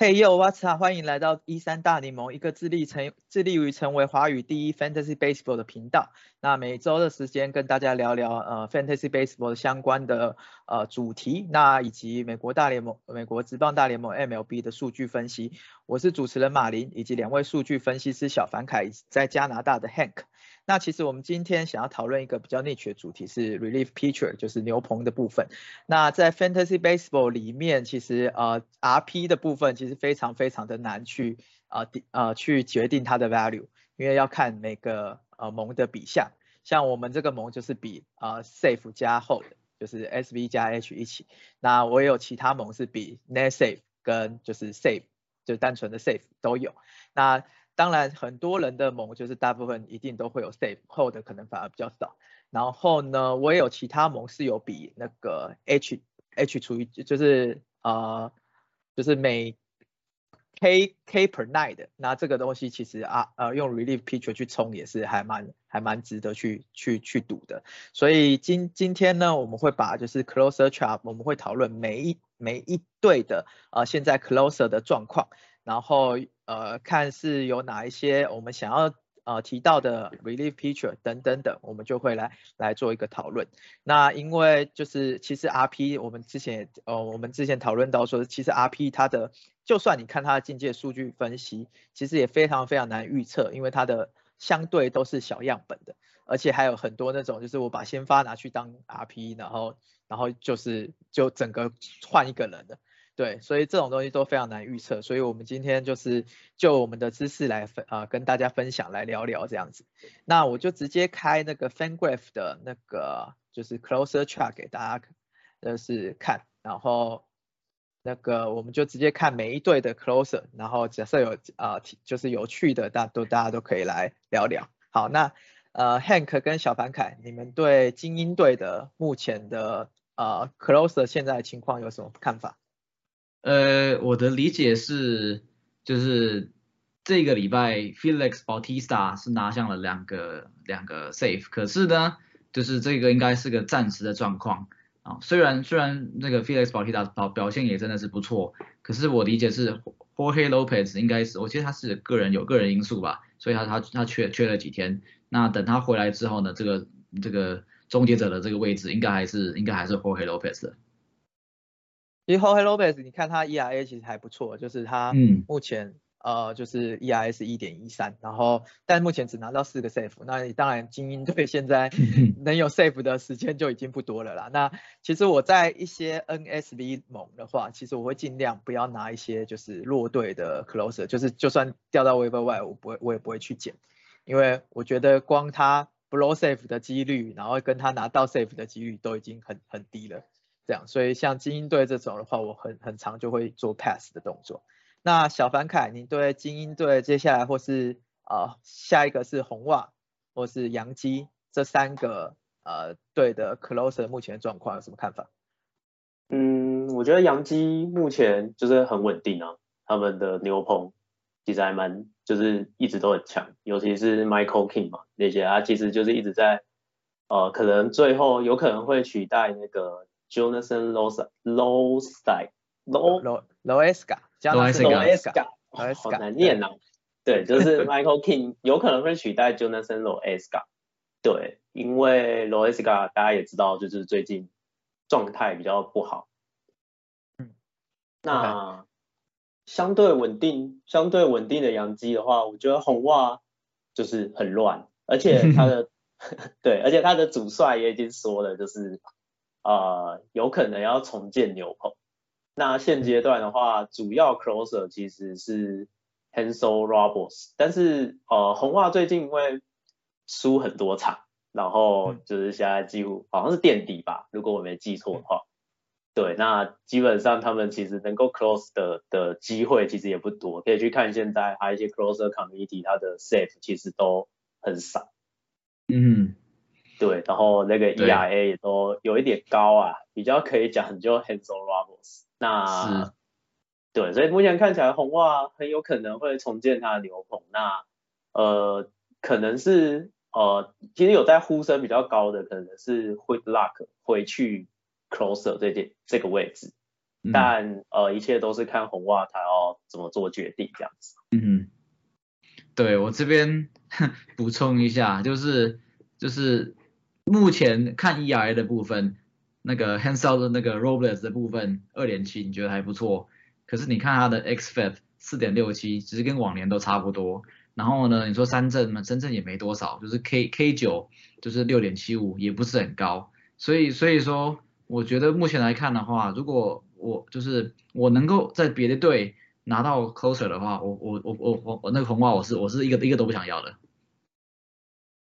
嘿，Yo，What's up？欢迎来到一三大联盟，一个致力成致力于成为华语第一 Fantasy Baseball 的频道。那每周的时间跟大家聊聊呃 Fantasy Baseball 相关的呃主题，那以及美国大联盟、美国职棒大联盟 MLB 的数据分析。我是主持人马林，以及两位数据分析师小凡凯，在加拿大的 Hank。那其实我们今天想要讨论一个比较 niche 的主题是 relief pitcher，就是牛棚的部分。那在 fantasy baseball 里面，其实呃 RP 的部分其实非常非常的难去呃呃去决定它的 value，因为要看每个呃盟的比项。像我们这个盟就是比呃 safe 加 hold，就是 SV 加 H 一起。那我也有其他盟是比 net safe 跟就是 safe，就单纯的 safe 都有。那当然，很多人的盟就是大部分一定都会有 safe hold 可能反而比较少。然后呢，我也有其他盟是有比那个 H H 除以就是呃就是每 K K per night。那这个东西其实啊呃用 relief pitcher 去冲也是还蛮还蛮值得去去去赌的。所以今今天呢，我们会把就是 closer chart 我们会讨论每一每一队的呃现在 closer 的状况。然后呃看是有哪一些我们想要呃提到的 relief picture 等等等，我们就会来来做一个讨论。那因为就是其实 RP 我们之前呃我们之前讨论到说，其实 RP 它的就算你看它的境界数据分析，其实也非常非常难预测，因为它的相对都是小样本的，而且还有很多那种就是我把先发拿去当 RP，然后然后就是就整个换一个人的。对，所以这种东西都非常难预测，所以我们今天就是就我们的知识来分啊，跟大家分享来聊聊这样子。那我就直接开那个 FanGraph 的那个就是 Closer Chart 给大家就是看，然后那个我们就直接看每一队的 Closer，然后假设有啊就是有趣的，大都大家都可以来聊聊。好，那呃 Hank 跟小凡凯，你们对精英队的目前的呃 Closer 现在的情况有什么看法？呃，我的理解是，就是这个礼拜 Felix Bautista 是拿下了两个两个 save，可是呢，就是这个应该是个暂时的状况啊。虽然虽然那个 Felix Bautista 表表现也真的是不错，可是我理解是 Jorge Lopez 应该是，我觉得他是个人有个人因素吧，所以他他他缺缺了几天。那等他回来之后呢，这个这个终结者的这个位置应该还是应该还是 Jorge Lopez 的。其实 Jorge Lopez，你看他 ERA 其实还不错，就是他目前呃就是 ERA 是一点一三，然后但目前只拿到四个 save，那你当然精英队现在能有 save 的时间就已经不多了啦。那其实我在一些 NSV 盟的话，其实我会尽量不要拿一些就是弱队的 closer，就是就算掉到 waiver 外，我不会我也不会去捡，因为我觉得光他 blow save 的几率，然后跟他拿到 save 的几率都已经很很低了。这样，所以像精英队这种的话，我很很常就会做 pass 的动作。那小凡凯，你对精英队接下来或是呃下一个是红袜或是洋基这三个呃队的 closer 目前的状况有什么看法？嗯，我觉得洋基目前就是很稳定啊，他们的牛棚其实还蛮就是一直都很强，尤其是 Michael King 嘛那些啊，其实就是一直在呃可能最后有可能会取代那个。Jonathan Losa Losa Lo Loesca，Loesca，好难念呐。对，就是 Michael King 有可能会取代 Jonathan Loesca。对，因为 Loesca 大家也知道，就是最近状态比较不好。嗯。那相对稳定、相对稳定的洋基的话，我觉得红袜就是很乱，而且他的 对，而且他的主帅也已经说了，就是。呃，有可能要重建牛棚。那现阶段的话，主要 closer 其实是 Hansel Robles，但是呃，红袜最近因为输很多场，然后就是现在几乎好像是垫底吧，如果我没记错的话。对，那基本上他们其实能够 close 的的机会其实也不多，可以去看现在还有一些 closer committee，它的 save 其实都很少。嗯。对，然后那个 ERA 也都有一点高啊，比较可以讲就 Hansel Robles。那对，所以目前看起来红袜很有可能会重建他的牛棚。那呃，可能是呃，其实有在呼声比较高的，可能是 Whitlock 回去 closer 这件这个位置，但呃，一切都是看红袜他要怎么做决定这样子。嗯哼，对我这边 补充一下，就是就是目前看 ERA 的部分，那个 Hansel 的那个 Robles 的部分二点七，你觉得还不错，可是你看他的 xFIP 四点六七，其实跟往年都差不多。然后呢，你说三振嘛，三振也没多少，就是 K K 九就是六点七五，也不是很高。所以所以说，我觉得目前来看的话，如果我就是我能够在别的队拿到 closer 的话，我我我我我那个红袜我是我是一个一个都不想要的。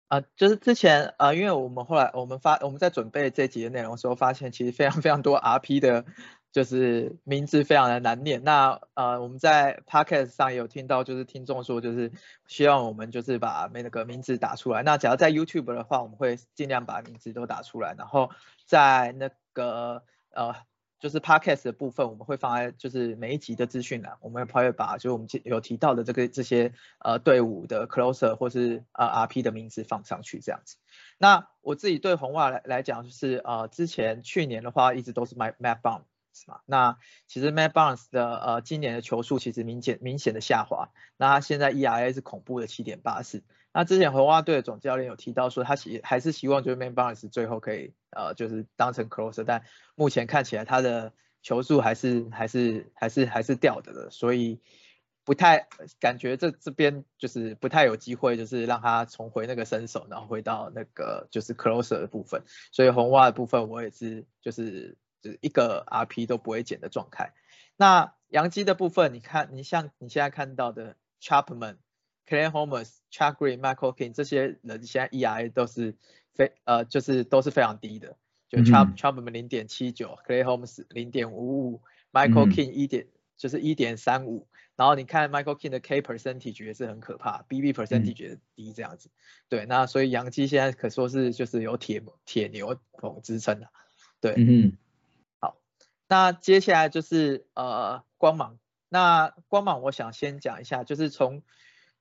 啊，就是之前啊，因为我们后来我们发我们在准备这集的内容的时候，发现其实非常非常多 RP 的。就是名字非常的难念。那呃，我们在 podcast 上也有听到，就是听众说，就是希望我们就是把那个名字打出来。那假如在 YouTube 的话，我们会尽量把名字都打出来。然后在那个呃，就是 podcast 的部分，我们会放在就是每一集的资讯栏，我们会把就是我们有提到的这个这些呃队伍的 closer 或是呃 RP 的名字放上去这样子。那我自己对红袜来来讲，就是呃之前去年的话，一直都是 my map bomb。嘛，那其实 Matt Barnes 的呃今年的球速其实明显明显的下滑，那他现在 ERA 是恐怖的七点八四。那之前红袜队的总教练有提到说，他希还是希望就是 Matt Barnes 最后可以呃就是当成 closer，但目前看起来他的球速还是还是还是还是掉的了，所以不太感觉这这边就是不太有机会就是让他重回那个身手，然后回到那个就是 closer 的部分。所以红袜的部分我也是就是就是。一个 RP 都不会减的状态。那杨基的部分，你看，你像你现在看到的 Chapman、Clay Holmes、Chuck Green、Michael King 这些人，现在 ERA 都是非呃就是都是非常低的，就 Chap Chapman 零点七九，Clay Holmes 零点五五，Michael King 一点就是一点三五。然后你看 Michael King 的 K percentage 也是很可怕，BB percentage 低这样子。对，那所以杨基现在可说是就是有铁铁牛棚支撑的。对，嗯。好那接下来就是呃光芒，那光芒我想先讲一下，就是从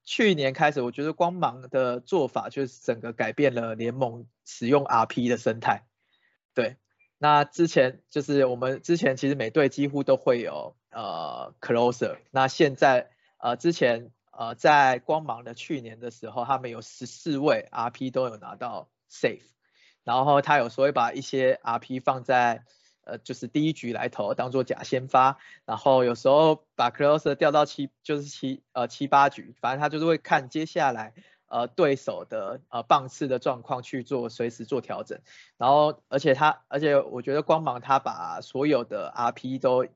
去年开始，我觉得光芒的做法就是整个改变了联盟使用 RP 的生态。对，那之前就是我们之前其实每队几乎都会有呃 closer，那现在呃之前呃在光芒的去年的时候，他们有十四位 RP 都有拿到 safe，然后他有时候会把一些 RP 放在呃，就是第一局来投当做假先发，然后有时候把 closer 调到七，就是七呃七八局，反正他就是会看接下来呃对手的呃棒次的状况去做随时做调整，然后而且他而且我觉得光芒他把所有的 RP 都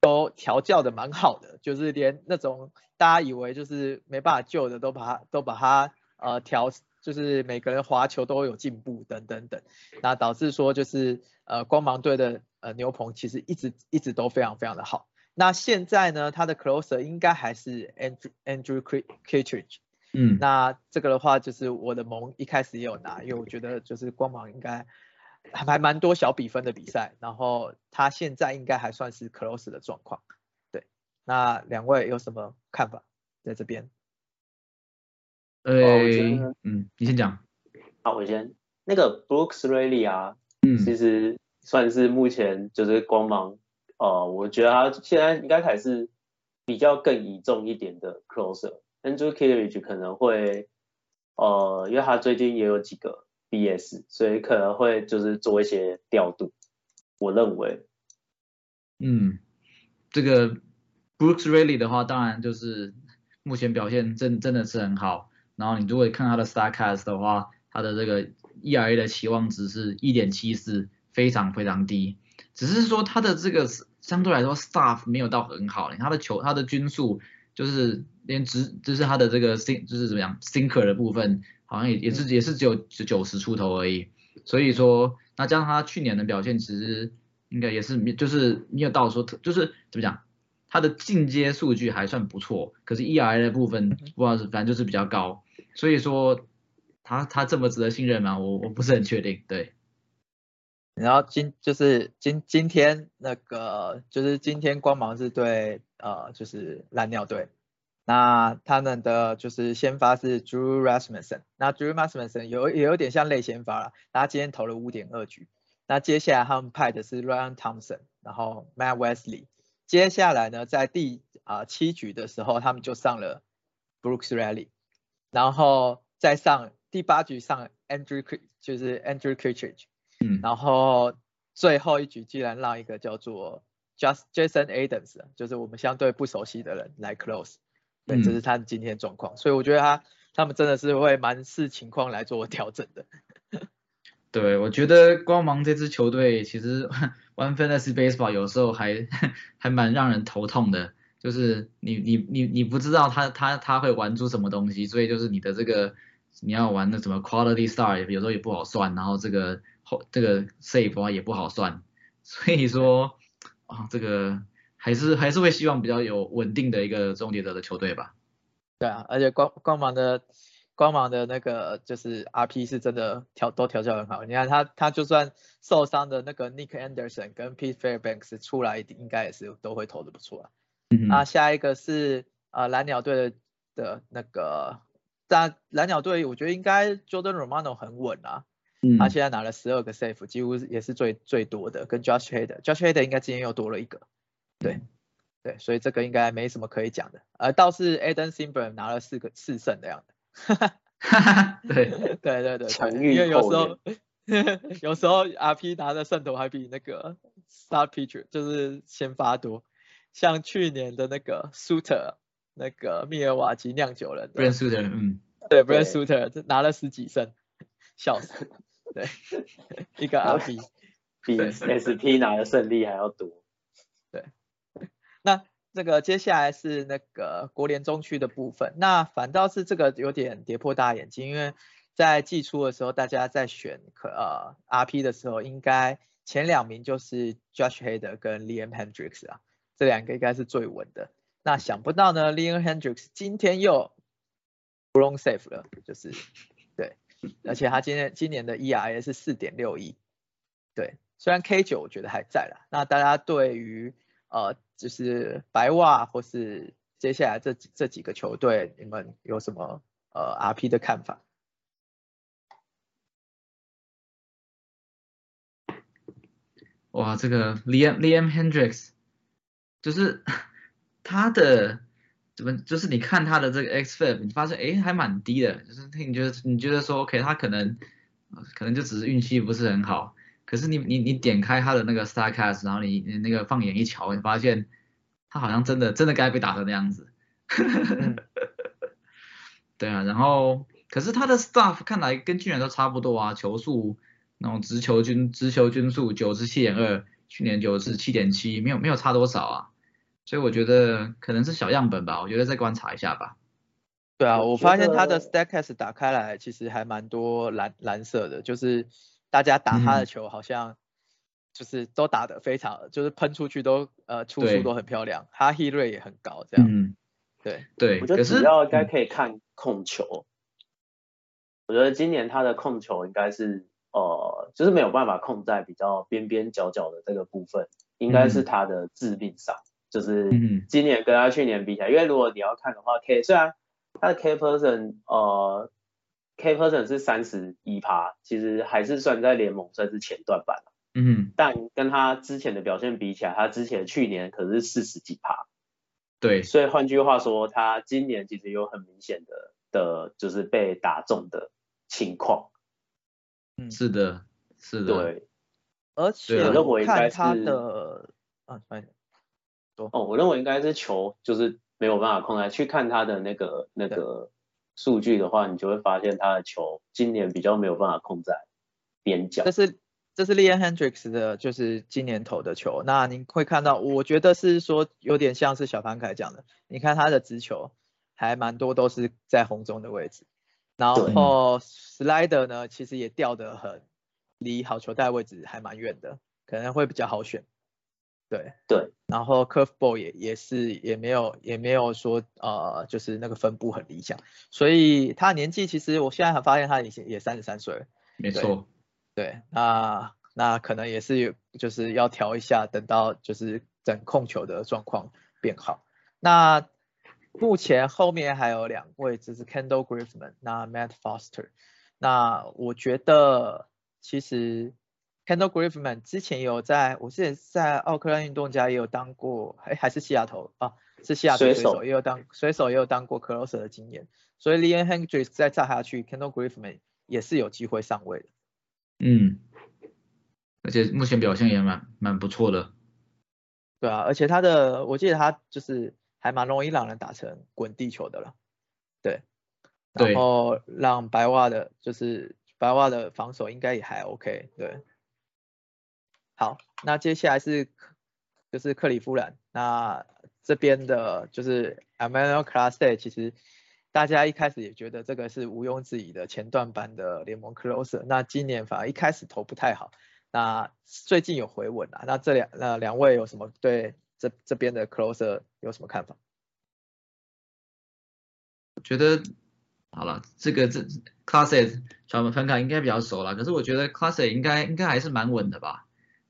都调教的蛮好的，就是连那种大家以为就是没办法救的都把他都把他呃调。就是每个人滑球都有进步等等等，那导致说就是呃光芒队的呃牛棚其实一直一直都非常非常的好。那现在呢，他的 closer 应该还是 Andrew Andrew Kittredge，嗯，那这个的话就是我的盟一开始也有拿，因为我觉得就是光芒应该还蛮多小比分的比赛，然后他现在应该还算是 closer 的状况。对，那两位有什么看法在这边？呃，嗯，你先讲。好，我先。那个 Brooks Riley 啊，嗯，其实算是目前就是光芒，呃，我觉得他现在应该还是比较更倚重一点的 closer。Andrew Kittredge 可能会，呃，因为他最近也有几个 BS，所以可能会就是做一些调度。我认为，嗯，这个 Brooks Raley 的话，当然就是目前表现真真的是很好。然后你如果看他的 Starcast 的话，他的这个 ERA 的期望值是一点七四，非常非常低。只是说他的这个相对来说 Staff 没有到很好，他的球他的均速就是连直就是他的这个 Sink 就是怎么样 Sinker 的部分，好像也也是也是只有九十出头而已。所以说那加上他去年的表现，其实应该也是没就是没有到说就是怎么讲。他的进阶数据还算不错，可是 ERA 的部分不知道是反正就是比较高，所以说他他这么值得信任吗？我我不是很确定。对。然后今就是今今天那个就是今天光芒是对呃就是蓝鸟队，那他们的就是先发是 Drew Rasmussen，那 Drew Rasmussen 有也有点像类先发了，他今天投了五点二局。那接下来他们派的是 Ryan Thompson，然后 Matt Wesley。接下来呢，在第啊七局的时候，他们就上了 Brooks Rally，然后再上第八局上 Andrew 就是 Andrew Kittredge，嗯，然后最后一局竟然让一个叫做 Just Jason Adams，就是我们相对不熟悉的人来 close。对，这是他今天状况，所以我觉得他他们真的是会蛮视情况来做调整的。对，我觉得光芒这支球队其实玩 Fantasy Baseball 有时候还 还蛮让人头痛的，就是你你你你不知道他他他会玩出什么东西，所以就是你的这个你要玩的什么 Quality Star 有时候也不好算，然后这个后这个 Save 啊也不好算，所以说啊这个。还是还是会希望比较有稳定的一个终结者的球队吧。对啊，而且光光芒的光芒的那个就是 RP 是真的调都调教很好。你看他他就算受伤的那个 Nick Anderson 跟 Pete Fairbanks 出来，应该也是都会投的不错啊。那下一个是呃蓝鸟队的的那个，但蓝鸟队我觉得应该 Jordan Romano 很稳啊。他现在拿了十二个 save，几乎也是最最多的，跟 Josh Hader，Josh Hader 应该今天又多了一个。对，对，所以这个应该没什么可以讲的，呃，倒是 Adam Simber 拿了四个四胜的样子，对，对对对，因为有时候 有时候 RP 拿的胜投还比那个 Star Pitcher 就是先发多，像去年的那个 Suter 那个密尔瓦基酿酒人，Brand Suter，嗯，对，Brand Suter 拿了十几胜，笑死，对，一个 RP 比 SP 拿的胜利还要多。对。那这个接下来是那个国联中区的部分，那反倒是这个有点跌破大眼睛，因为在季初的时候，大家在选可呃 RP 的时候，应该前两名就是 Josh Hader 跟 Liam Hendricks 啊，这两个应该是最稳的。那想不到呢，Liam Hendricks 今天又 blown safe 了，就是对，而且他今天今年的 ERA 是四点六一，对，虽然 K 九我觉得还在了，那大家对于呃，就是白袜或是接下来这这几个球队，你们有什么呃 RP 的看法？哇，这个 Liam Liam Hendricks，就是 他的怎么，就是你看他的这个 xFIP，你发现哎还蛮低的，就是你觉得你觉得说 OK，他可能可能就只是运气不是很好。可是你你你点开他的那个 Starcast，然后你你那个放眼一瞧，你发现他好像真的真的该被打成那样子。对啊，然后可是他的 Staff 看来跟去年都差不多啊，球速那种直球均直球均速九十七点二，去年九十七点七，没有没有差多少啊。所以我觉得可能是小样本吧，我觉得再观察一下吧。对啊，我发现他的 Starcast 打开来其实还蛮多蓝蓝色的，就是。大家打他的球好像就是都打得非常，就是喷出去都呃出速都很漂亮，他 hit rate 也很高，这样。嗯，对对。我觉得主要应该可以看控球。我觉得今年他的控球应该是呃，就是没有办法控在比较边边角角的这个部分，应该是他的致命伤。就是今年跟他去年比起来，因为如果你要看的话，K 虽然他的 K person 呃。K person 是三十一趴，其实还是算在联盟算是前段版了。嗯，但跟他之前的表现比起来，他之前去年可是四十几趴。对，所以换句话说，他今年其实有很明显的的，就是被打中的情况。嗯，是的，是的。对，而且我看他的，啊，哦，我认为应该是球就是没有办法控制，去看他的那个那个。数据的话，你就会发现他的球今年比较没有办法控在边角。这是这是 l e o n Hendricks 的，就是今年投的球。那您会看到，我觉得是说有点像是小潘凯讲的，你看他的直球还蛮多都是在红中的位置，然后 Slider 呢，其实也掉得很离好球带位置还蛮远的，可能会比较好选。对对，然后 curveball 也也是也没有也没有说呃就是那个分布很理想，所以他年纪其实我现在还发现他已经也三十三岁了。没错，对，那那可能也是就是要调一下，等到就是整控球的状况变好。那目前后面还有两位，就是 Kendall Griffin，那 Matt Foster。那我觉得其实 Kendall Griffin 之前有在，我之前在奥克兰运动家也有当过，哎还是西雅图啊，是西雅图水手也有当水手也有当过 closer 的经验，所以 Leon Hendricks 再炸下去，Kendall Griffin 也是有机会上位的。嗯，而且目前表现也蛮蛮不错的。对啊，而且他的我记得他就是还蛮容易让人打成滚地球的了。对。然后让白袜的，就是白袜的防守应该也还 OK，对。好，那接下来是就是克里夫兰，那这边的就是 Emmanuel Class Day，其实大家一开始也觉得这个是毋庸置疑的前段班的联盟 closer，那今年反而一开始投不太好，那最近有回稳了，那这两那两位有什么对这这边的 closer 有什么看法？觉得。好了，这个这 Classic 小们分开应该比较熟了，可是我觉得 Classic 应该应该还是蛮稳的吧，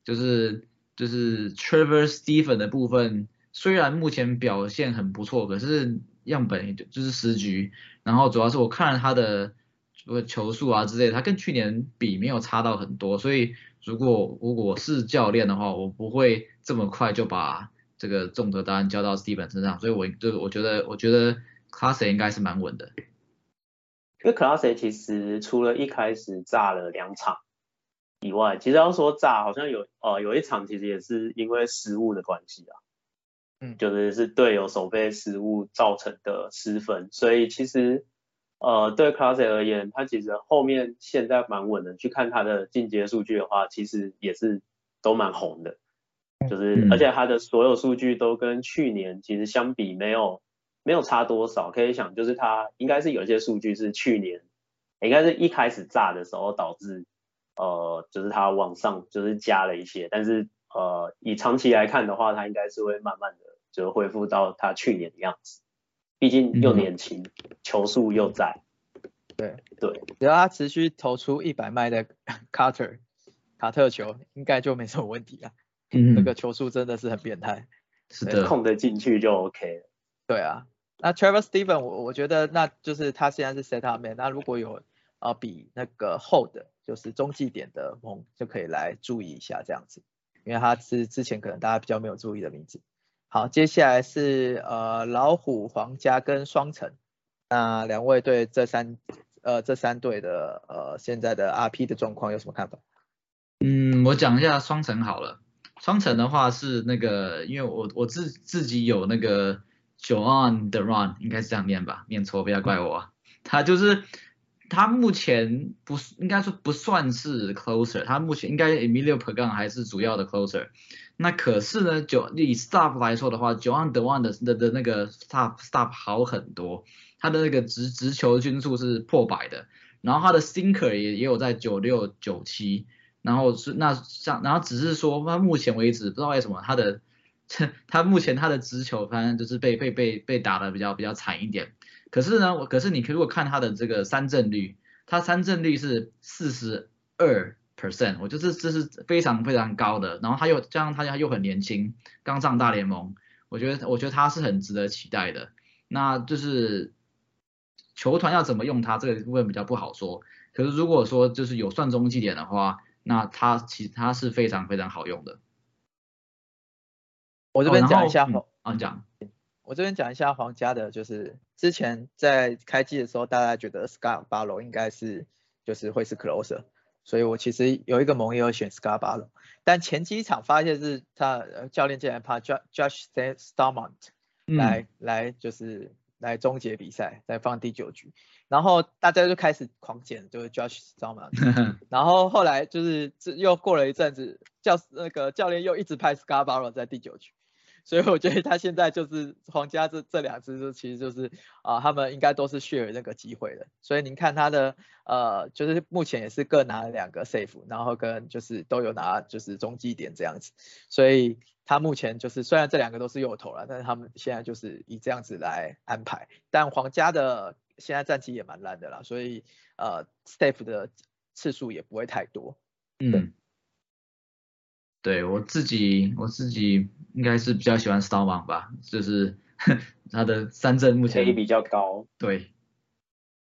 就是就是 Trevor Stephen 的部分，虽然目前表现很不错，可是样本就是十局，然后主要是我看了他的球速啊之类，他跟去年比没有差到很多，所以如果如果是教练的话，我不会这么快就把这个重责单交到 Stephen 身上，所以我就我觉得我觉得 Classic 应该是蛮稳的。因为 Classe 其实除了一开始炸了两场以外，其实要说炸，好像有呃有一场其实也是因为失误的关系啊，嗯，就是是队友守备失误造成的失分，所以其实呃对 Classe 而言，他其实后面现在蛮稳的，去看他的进阶数据的话，其实也是都蛮红的，就是而且他的所有数据都跟去年其实相比没有。没有差多少，可以想就是他应该是有一些数据是去年，应该是一开始炸的时候导致，呃，就是它往上就是加了一些，但是呃以长期来看的话，它应该是会慢慢的就恢复到它去年的样子，毕竟又年轻，球速又在，对。对，只要他持续投出一百迈的卡特 卡特球，应该就没什么问题了，嗯，那个球速真的是很变态，是的，控得进去就 OK 了，对啊。那 Trevor Stephen，我我觉得那就是他现在是 set up man。那如果有呃比那个 hold 就是中继点的盟，就可以来注意一下这样子，因为他是之前可能大家比较没有注意的名字。好，接下来是呃老虎、皇家跟双城，那两位对这三呃这三队的呃现在的 RP 的状况有什么看法？嗯，我讲一下双城好了。双城的话是那个，因为我我自自己有那个。John the Run 应该是这样念吧，念错不要怪我。他就是他目前不是应该说不算是 closer，他目前应该 Emilio Pagan 还是主要的 closer。那可是呢，就以 stop 来说的话，John the Run 的的的那个 stop stop 好很多，他的那个直直球均数是破百的，然后他的 sinker 也也有在九六九七，然后是那像然后只是说他目前为止不知道为什么他的。他目前他的直球反正就是被被被被打的比较比较惨一点，可是呢，我可是你如果看他的这个三振率，他三振率是四十二 percent，我觉得这是非常非常高的。然后他又加上他他又很年轻，刚上大联盟，我觉得我觉得他是很值得期待的。那就是球团要怎么用他这个部分比较不好说，可是如果说就是有算中继点的话，那他其实他是非常非常好用的。我这边讲一下黄，啊讲，我这边讲一下皇家的，就是之前在开机的时候，大家觉得 Scar b a r o 应该是就是会是 closer，所以我其实有一个盟友选 Scar b a r o 但前几场发现是他教练竟然怕 Josh Starmont 来来就是来终结比赛，再放第九局，然后大家就开始狂捡，就是 Josh Starmont，然后后来就是又过了一阵子，教那个教练又一直拍 Scar b a r o 在第九局。所以我觉得他现在就是皇家这这两支，就其实就是啊，他们应该都是 share 那个机会的。所以您看他的呃，就是目前也是各拿了两个 safe，然后跟就是都有拿就是中继点这样子。所以他目前就是虽然这两个都是右投了，但是他们现在就是以这样子来安排。但皇家的现在战绩也蛮烂的啦，所以呃 safe 的次数也不会太多。嗯。对我自己我自己应该是比较喜欢 Stallman 吧，就是 他的三振目前 K 比较高，对，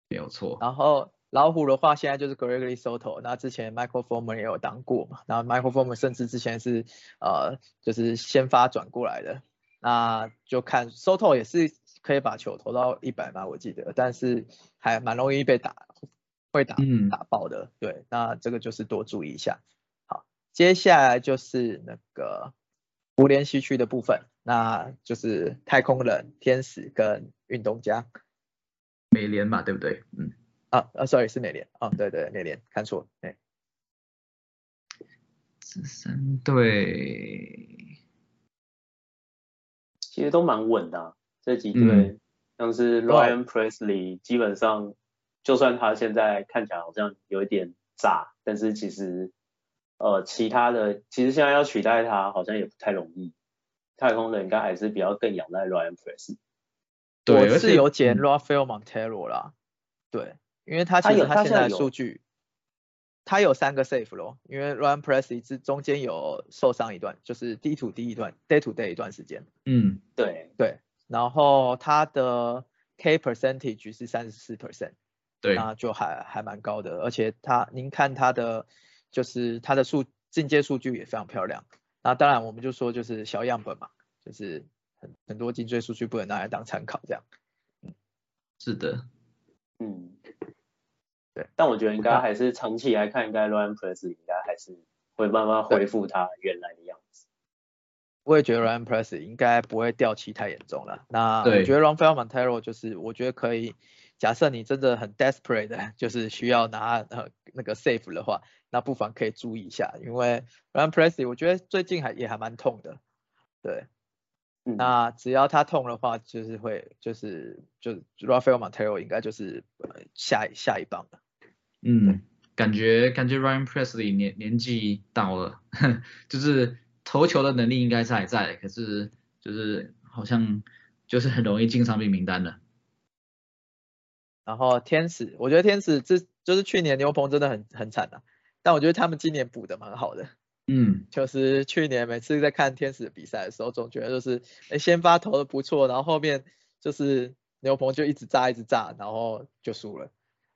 没有错。然后老虎的话，现在就是 Gregory Soto，那之前 Michael Forman 也有当过嘛，然后 Michael Forman 甚至之前是呃就是先发转过来的，那就看 Soto 也是可以把球投到一百嘛，我记得，但是还蛮容易被打，会打嗯打爆的，对，那这个就是多注意一下。好，接下来就是那个无联西区的部分，那就是太空人、天使跟运动家。美联嘛，对不对？嗯，啊啊，sorry 是美联。啊，对对美联看错，哎，这三队。其实都蛮稳的啊、这几队、嗯。像是 Ryan Presley，基本上就算他现在看起来好像有一点炸，但是其实呃其他的其实现在要取代它好像也不太容易。太空人应该还是比较更仰赖 Ryan Presley。对，我而且是有捡嗯。Rafael Montero 啦，对，因为他其实他现在数据，他有三个 safe 咯，因为 Ryan Press 一直中间有受伤一段，就是 D to D 一段，Day to Day 一段时间，嗯，对，对，然后他的 K percentage 是三十四 percent，对，那就还还蛮高的，而且他您看他的就是它的数进阶数据也非常漂亮。那当然我们就说就是小样本嘛，就是很很多进阶数据不能拿来当参考这样。是的，嗯，对。但我觉得应该还是长期来看，应该 Ryan Presley 应该还是会慢慢恢复它原来的样子。我也觉得 Ryan Presley 应该不会掉期太严重了。那我觉得 Rafael Montero 就是我觉得可以，假设你真的很 desperate 的，就是需要拿呃那个 safe 的话，那不妨可以注意一下，因为 Ryan Presley 我觉得最近还也还蛮痛的，对。嗯，那只要他痛的话，就是会就是就 Rafael Montero 应该就是呃下下一棒了。嗯，感觉感觉 Ryan Presley 年年纪到了，就是投球的能力应该是还在，可是就是好像就是很容易进伤病名单的。然后天使，我觉得天使这就是去年牛棚真的很很惨啊，但我觉得他们今年补的蛮好的。嗯，就是去年每次在看天使的比赛的时候，总觉得就是哎先发投的不错，然后后面就是牛棚就一直炸一直炸，然后就输了。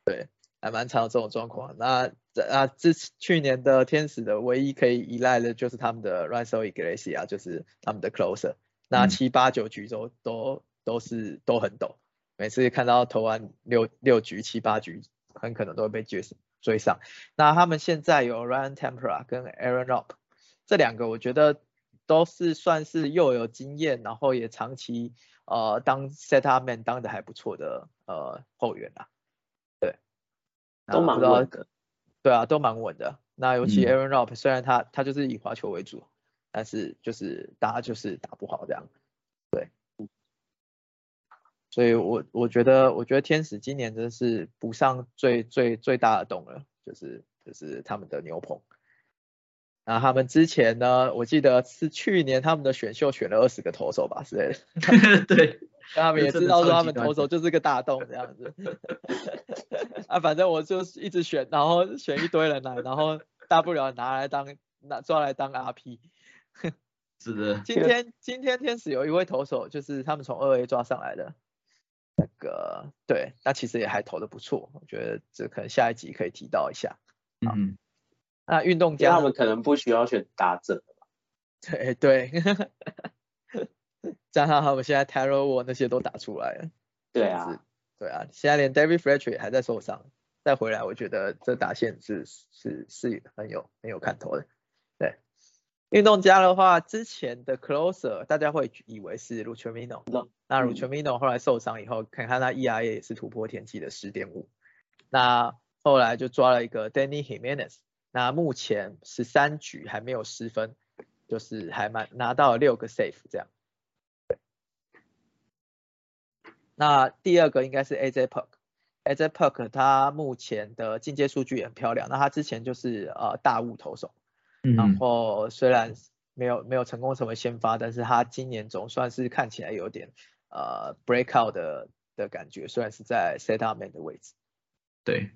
对，还蛮常有这种状况。那这啊，这去年的天使的唯一可以依赖的就是他们的 r a n s o Iglesias，就是他们的 closer。那嗯七八九局都都都是都很陡，每次看到投完六六局七八局，很可能都会被追追上。那他们现在有 Ryan Tempera 跟 Aaron Ropp 这两个，我觉得都是算是又有经验，然后也长期呃当 set up man 当的还不错的呃后援啊。对，都蛮稳的。对啊，都蛮稳的。那尤其嗯 Aaron Ropp 虽然他他就是以滑球为主，但是就是大家就是打不好这样。对，所以我我觉得我觉得天使今年真是补上最最最大的洞了，就是就是他们的牛棚。那他们之前呢，我记得是去年他们的选秀选了二十个投手吧之类的 对，他们也知道说他们投手就是个大洞这样子。啊，反正我就是一直选，然后选一堆人来，然后大不了拿来当拿抓来当 RP。是的，今天今天天使有一位投手，就是他们从二 A 抓上来的，那个对，那其实也还投的不错，我觉得这可能下一集可以提到一下。嗯，那运动家呢他们可能不需要选打者，对对，加上他们现在 t a r o War 那些都打出来了，对啊，对啊，现在连 David Fletcher 还在受伤，再回来我觉得这打线是是是很有很有看头的。对，运动家的话，之前的 Closer 大家会以为是 l u c h i Mino，那那嗯 u c h i Mino 后来受伤以后，看看他 ERA 也是突破天际的十点五，那后来就抓了一个 Danny Jimenez，那目前十三局还没有失分，就是还蛮拿到了六个 safe 这样。那第二个应该是 AJ Park，AJ Park 他目前的进阶数据也很漂亮，那他之前就是呃大物投手，然嗯，后虽然没有没有成功成为先发，但是他今年总算是看起来有点呃 breakout 的的感觉，虽然是在 set up man 的位置。对，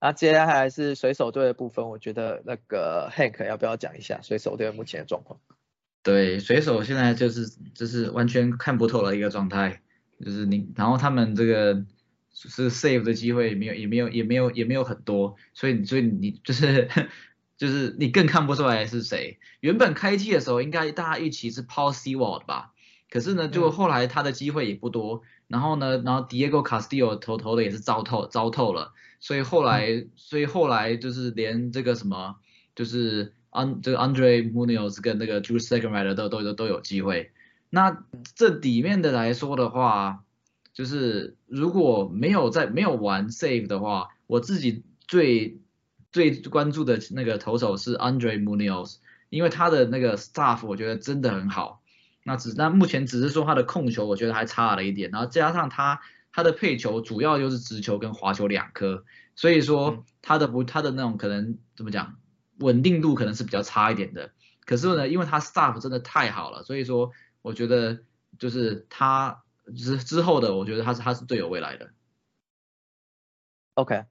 那接下来是水手队的部分，我觉得那个 Hank 要不要讲一下水手队目前的状况？对，水手现在就是就是完全看不透的一个状态，就是你，然后他们这个是 save 的机会没有，也没有，也没有，也没有很多，所以所以你就是就是你更看不出来是谁。原本开季的时候应该大家预期是 Paul Seward 吧，可是呢，就后来他的机会也不多，然后呢，然后 Diego Castillo 投投的也是糟透糟透了，所以后来所以后来就是连这个什么就是。安这个 Andre Munoz 跟那个 Jules Rider 都都都都有机会。那这里面的来说的话，就是如果没有在没有玩 Save 的话，我自己最最关注的那个投手是 Andre Munoz，因为他的那个 Staff 我觉得真的很好。那只那目前只是说他的控球我觉得还差了一点，然后加上他他的配球主要就是直球跟滑球两颗，所以说他的不他的那种可能怎么讲？稳定度可能是比较差一点的，可是呢，因为他 staff 真的太好了，所以说我觉得就是他之之后的，我觉得他是他是最有未来的。OK，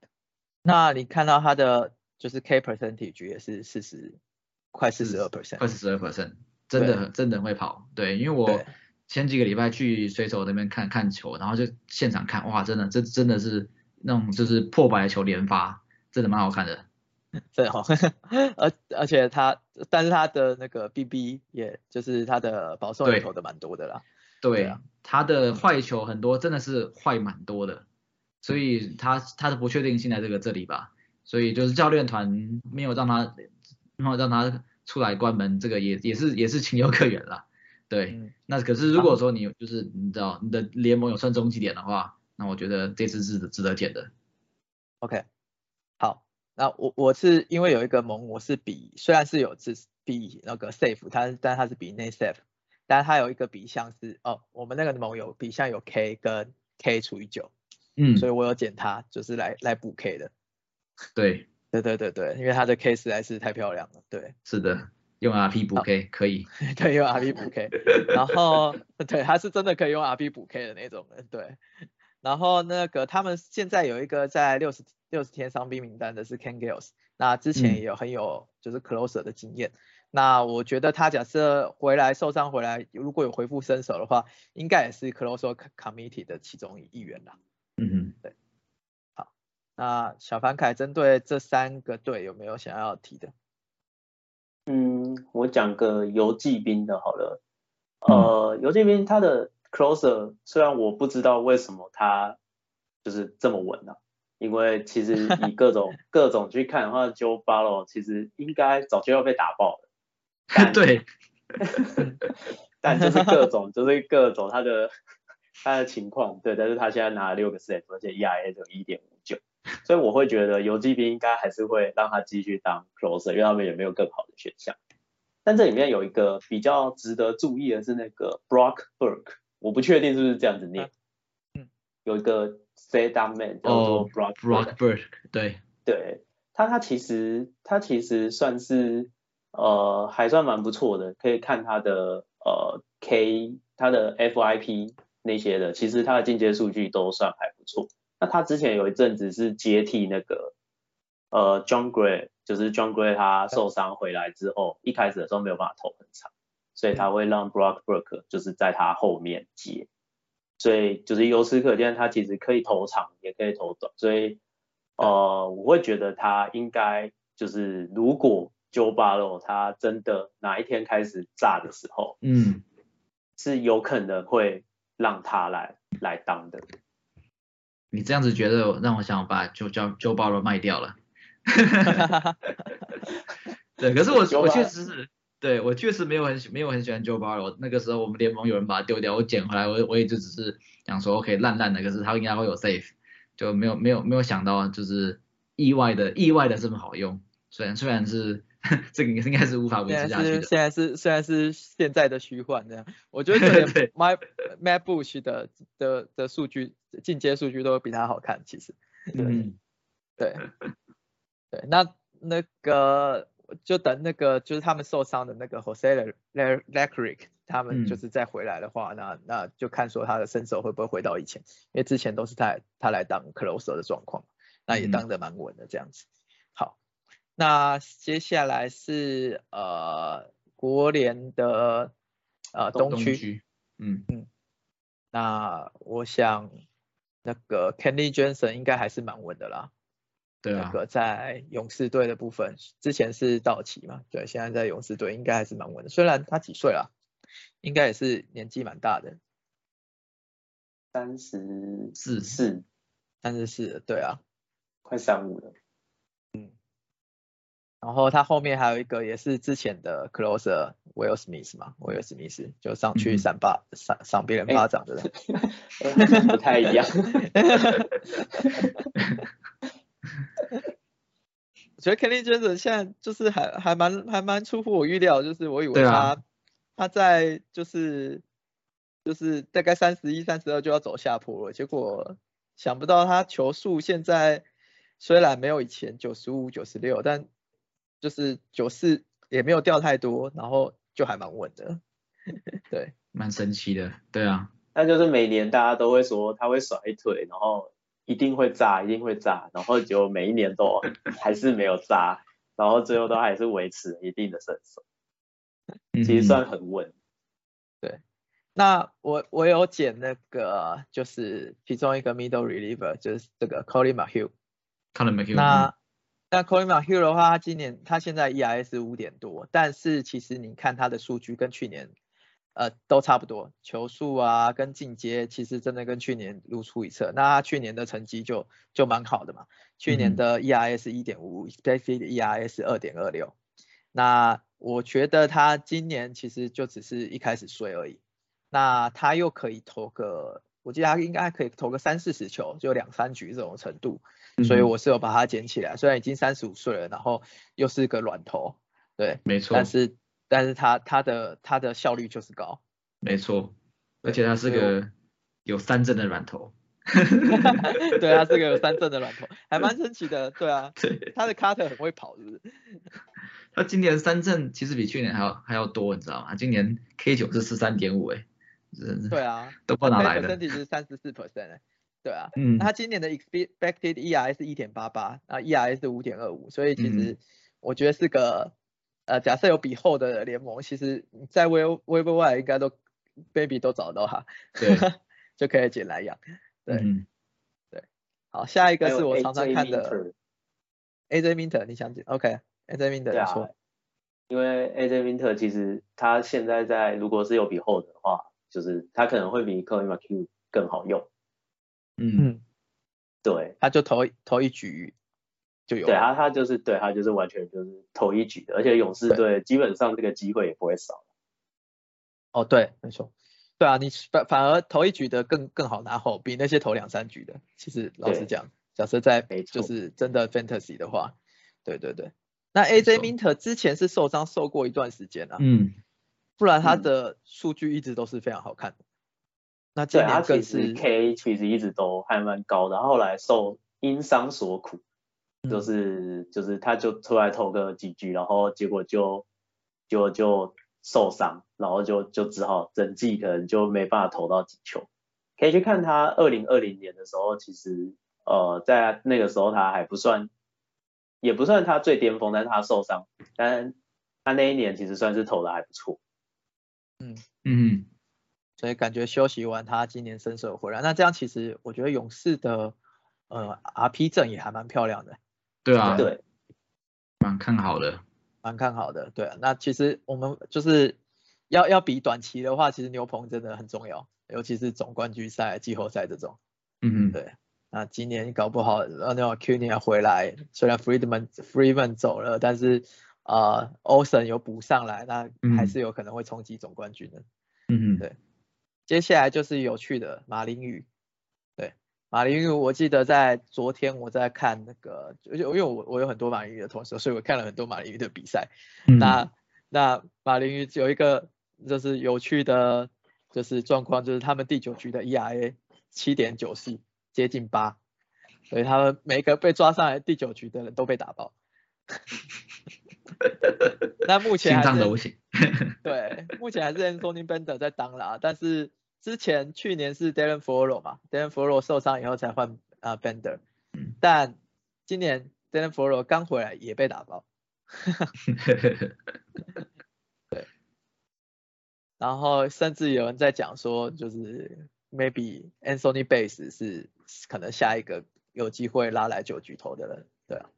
那你看到他的就是 K percentage 也是四十，快四十二 percent，快四十二 percent，真的真的会跑。对，因为我前几个礼拜去水手那边看看球，然后就现场看，哇，真的这真的是那种就是破百球连发，真的蛮好看的。对哈，而而且他，但是他的那个 BB 也就是他的保送也投的蛮多的啦。对啊，他的坏球很多，真的是坏蛮多的，所以他他的不确定性在这个这里吧，所以就是教练团没有让他，没有让他出来关门，这个也也是也是情有可原啦。对，那可是如果说你就是你知道你的联盟有算中极点的话，那我觉得这次是值得捡的。OK，好。那我我是因为有一个盟，我是比虽然是有是比那个 safe，它但它是比内 safe，但是它有一个比项是哦，我们那个盟有比项有 k 跟 k 除以九，嗯，所以我有减它，就是来来补 k 的。对，对对对对，因为他的 k 实在是太漂亮了，对。是的，用 RP 补 k 可以。对，用 RP 补 k，然后对，他是真的可以用 RP 补 k 的那种人，对。然后那个他们现在有一个在六十六十天伤兵名单的是 Ken Gills，那之前也有很有就是 closer 的经验。那我觉得他假设回来受伤回来，如果有恢复身手的话，应该也是 closer committee 的其中一员啦。嗯嗯，对。好，那小凡凯针对这三个队有没有想要提的？嗯，我讲个游击兵的好了。呃，游击兵他的。Closer，虽然我不知道为什么他就是这么稳啊，因为其实以各种 各种去看的话，Joe Barlow 其实应该早就要被打爆了。对，但就是各种就是各种他的他的情况，对，但是他现在拿了六个 set，而且 ERA 只有一点五九，所以我会觉得游击兵应该还是会让他继续当 Closer，因为他们也没有更好的选项。但这里面有一个比较值得注意的是那个 Brock Burke。我不确定是不是这样子念，嗯，有一个 C d man 叫做 Brockberg，对，对他他其实他其实算是呃还算蛮不错的，可以看他的呃 K 他的 FIP 那些的，其实他的进阶数据都算还不错。那他之前有一阵子是接替那个呃 John Gray，就是 John Gray 他受伤回来之后，一开始的时候没有办法投很长。所以他会让 Brock Burke 就是在他后面接，所以就是由此可见，他其实可以投长，也可以投短，所以呃，我会觉得他应该就是如果 Joe Barlow 他真的哪一天开始炸的时候，嗯，是有可能会让他来来当的。你这样子觉得让我想把 Joe Joe Barlow 卖掉了，对，可是我我确实是。对我确实没有很没有很喜欢 Joe Barlow，那个时候我们联盟有人把他丢掉，我捡回来，我我也就只是想说 OK 烂烂的，可是他应该会有 safe，就没有没有没有想到就是意外的意外的这么好用，虽然虽然是 这个应该是无法维持下去的。现在是现在是现在的虚幻这样，我觉得 My Matt Bush 的的的数据进阶数据都比他好看，其实。嗯。对。对，那那个。就等那个就是他们受伤的那个 Jose Le Leclerc，他们就是再回来的话，那那就看说他的身手会不会回到以前，因为之前都是他他来当 closer 的状况。那也当得蛮稳的这样子。好，那接下来是呃国联的呃东区，嗯。嗯，那我想那个 Kenny Johnson 应该还是蛮稳的啦。对啊，那个在勇士队的部分，之前是道奇嘛，对，现在在勇士队应该还是蛮稳的。虽然他几岁了，应该也是年纪蛮大的，三十四。四，三十四，对啊，快三五了。嗯，然后他后面还有一个也是之前的 closer Will Smith 嘛，Will Smith 就上去扇巴扇扇别人巴掌的人，不太一样。我觉得 Kenny Jensen 现在就是还还蛮还蛮出乎我预料，就是我以为他他在就是就是大概三十一三十二就要走下坡了，结果想不到他球速现在虽然没有以前九十五九十六，但就是九四也没有掉太多，然后就还蛮稳的，对，蛮神奇的，对啊，那就是每年大家都会说他会甩腿，然后。一定会炸，一定会炸，然后就每一年都还是没有炸，然后最后都还是维持一定的胜手，其实算很稳。对，那我我有捡那个就是其中一个 middle reliever，就是这个 Colin McHugh。Colin McHugh。那那 Colin McHugh 的话，他今年他现在 ERS 五点多，但是其实你看他的数据跟去年。呃，都差不多，球速啊跟进阶其实真的跟去年如出一辙。那他去年的成绩就就蛮好的嘛，去年的 ERS 一点五，Specific ERS 二点二六。那我觉得他今年其实就只是一开始睡而已。那他又可以投个，我记得他应该可以投个三四十球，就两三局这种程度。所以我是有把它捡起来，虽然已经三十五岁了，然后又是个软头，对，没错，但是。但是他他的他的效率就是高，没错，而且他是个有三振的软头 对，他是个有三振的软头，还蛮神奇的，对啊，对，他的 cutter 很会跑，是不是？他今年三振其实比去年还要还要多，你知道吗？今年 K 九是十三点五，哎，对啊，都不知道哪来的，身体是三十四 percent，哎，对啊，嗯，他今年的 expected ERS 一点八八，啊，ERS 五点二五，所以其实我觉得是个。呃，假设有比后的联盟，其实在 w e b 外应该都 baby 都找到哈，对，就可以捡来养，对，对，好，下一个是我常常看的 AJ Minter，你想讲？OK，AJ Minter 不错，因为 AJ Minter 其实他现在在如果是有比后的话，就是他可能会比 c o l i n McHugh 更好用，嗯，对，他就投投一局。就有对他，他就是对他就是完全就是投一局的，而且勇士队基本上这个机会也不会少。哦，对，没错，对啊，你反反而投一局的更更好拿后，比那些投两三局的，其实老实讲，假设在就是真的 fantasy 的话，对对对。那 AJ Minter 之前是受伤受过一段时间啊，嗯，不然他的数据一直都是非常好看的。那今年更是 K 其实一直都还蛮高的，后来受因伤所苦。就是就是他就出来投个几局，然后结果就就就受伤，然后就就只好整季可能就没办法投到几球。可以去看他二零二零年的时候，其实呃在那个时候他还不算，也不算他最巅峰，但是他受伤，但他那一年其实算是投的还不错。嗯嗯，所以感觉休息完他今年身手回来，那这样其实我觉得勇士的呃 RP 阵也还蛮漂亮的。对啊，对，蛮看好的，蛮看好的，对啊。那其实我们就是要要比短期的话，其实牛棚真的很重要，尤其是总冠军赛、季后赛这种。嗯嗯，对。那今年搞不好那种 Q 年回来，虽然 Freedman Freedman 走了，但是啊 Olsen 有补上来，那还是有可能会冲击总冠军的。嗯嗯，对。接下来就是有趣的马林鱼。对马林鱼，我记得在昨天我在看那个，就因为我我有很多马林鱼的同事，所以我看了很多马林鱼的比赛。那那马林鱼有一个就是有趣的，就是状况，就是他们第九局的 ERA 七点九四，接近八，所以他们每个被抓上来第九局的人都被打爆。那目前心脏都行。对，目前还是 Anthony Bender 在当啦，但是。之前去年是 Darren f o r o 嘛，Darren f o r o 受伤以后才换啊 Bender，但今年 Dylan f o r o 刚回来也被打爆。对，然后甚至有人在讲说，就是 maybe Anthony Base 是可能下一个有机会拉来九局头的人，对啊。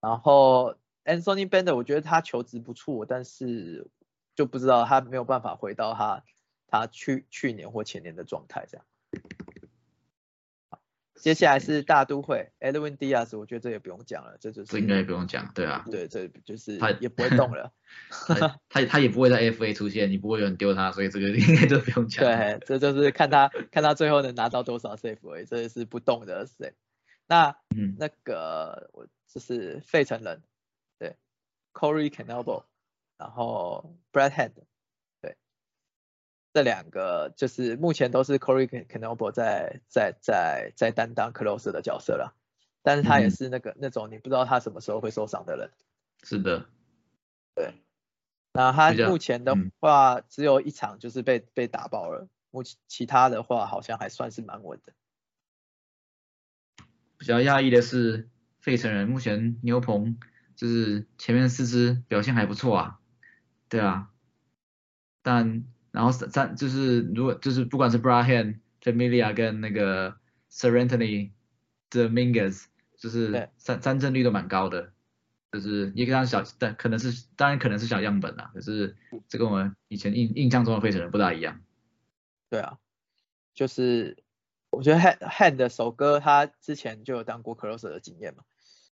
然后 Anthony Bender 我觉得他球质不错，但是就不知道他没有办法回到他他去去年或前年的状态这样。接下来是大都会，Edwin Diaz，我觉得这也不用讲了，这就是这应该也不用讲，对啊，对，这就是他也不会动了，他他也不会在 FA 出现，你不会有人丢他，所以这个应该就不用讲。对，这就是看他看他最后能拿到多少 save，这是不动的 save。那嗯，那个我就是费城人，对，Corey Canelo，然后 Bradhead，对。这两个就是目前都是 Corey Canelo 在在在在担当 close 的角色了，但是他也是那个那种你不知道他什么时候会受伤的人。是的，对。那他目前的话只有一场就是被被打爆了，目前其他的话好像还算是蛮稳的。比较讶异的是费城人目前牛棚就是前面四支表现还不错啊，对啊，但。然后三就是如果就是不管是 Brahan、Familia 跟那个 Serenity 的 Mingus，就是三三振率都蛮高的，就是一个当小但可能是当然可能是小样本啊，可是这跟我们以前印印象中的费城人不大一样。对啊，就是我觉得 Hand Hand 的首歌他之前就有当过 Closer 的经验嘛，